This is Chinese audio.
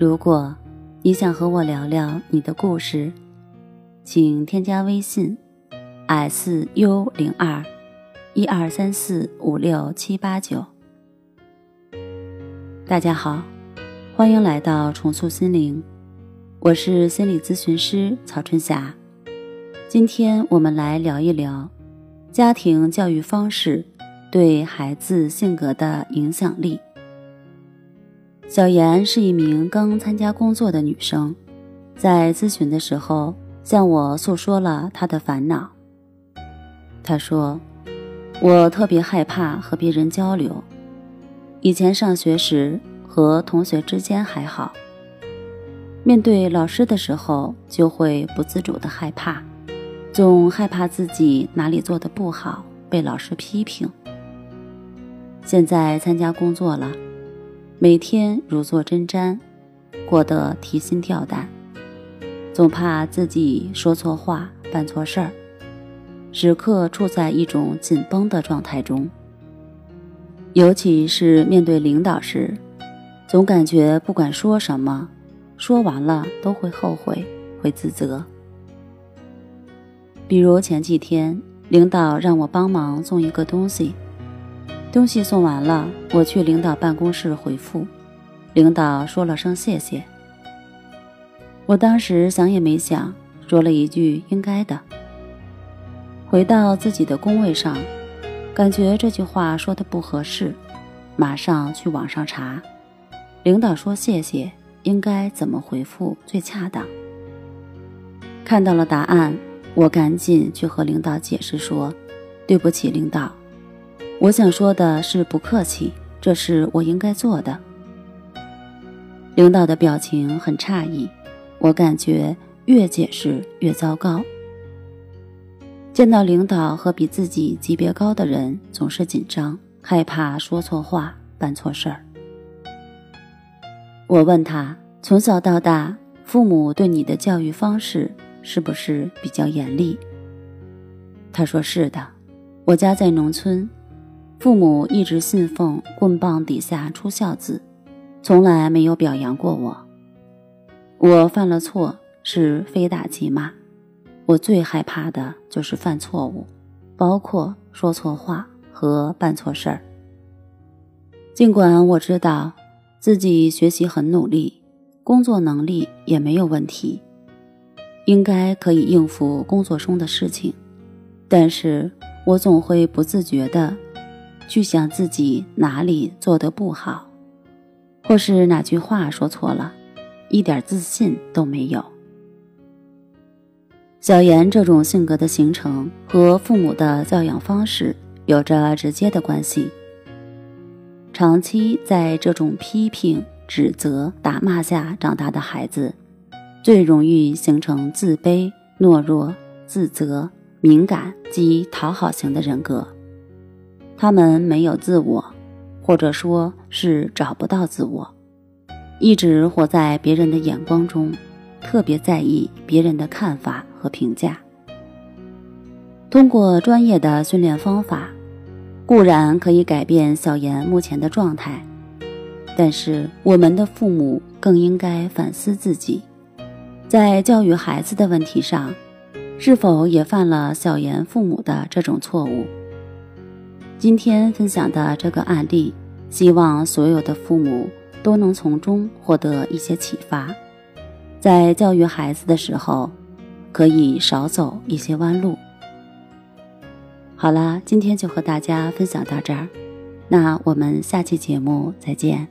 如果你想和我聊聊你的故事，请添加微信 s u 零二一二三四五六七八九。大家好，欢迎来到重塑心灵，我是心理咨询师曹春霞。今天我们来聊一聊家庭教育方式对孩子性格的影响力。小妍是一名刚参加工作的女生，在咨询的时候向我诉说了她的烦恼。她说：“我特别害怕和别人交流，以前上学时和同学之间还好，面对老师的时候就会不自主的害怕，总害怕自己哪里做的不好被老师批评。现在参加工作了。”每天如坐针毡，过得提心吊胆，总怕自己说错话、办错事儿，时刻处在一种紧绷的状态中。尤其是面对领导时，总感觉不管说什么，说完了都会后悔、会自责。比如前几天，领导让我帮忙送一个东西。东西送完了，我去领导办公室回复，领导说了声谢谢。我当时想也没想，说了一句“应该的”。回到自己的工位上，感觉这句话说的不合适，马上去网上查，领导说谢谢应该怎么回复最恰当。看到了答案，我赶紧去和领导解释说：“对不起，领导。”我想说的是，不客气，这是我应该做的。领导的表情很诧异，我感觉越解释越糟糕。见到领导和比自己级别高的人，总是紧张，害怕说错话、办错事儿。我问他，从小到大，父母对你的教育方式是不是比较严厉？他说是的，我家在农村。父母一直信奉“棍棒底下出孝子”，从来没有表扬过我。我犯了错是非打即骂，我最害怕的就是犯错误，包括说错话和办错事儿。尽管我知道自己学习很努力，工作能力也没有问题，应该可以应付工作中的事情，但是我总会不自觉的。去想自己哪里做得不好，或是哪句话说错了，一点自信都没有。小妍这种性格的形成和父母的教养方式有着直接的关系。长期在这种批评、指责、打骂下长大的孩子，最容易形成自卑、懦弱、自责、敏感及讨好型的人格。他们没有自我，或者说是找不到自我，一直活在别人的眼光中，特别在意别人的看法和评价。通过专业的训练方法，固然可以改变小妍目前的状态，但是我们的父母更应该反思自己，在教育孩子的问题上，是否也犯了小妍父母的这种错误。今天分享的这个案例，希望所有的父母都能从中获得一些启发，在教育孩子的时候，可以少走一些弯路。好啦，今天就和大家分享到这儿，那我们下期节目再见。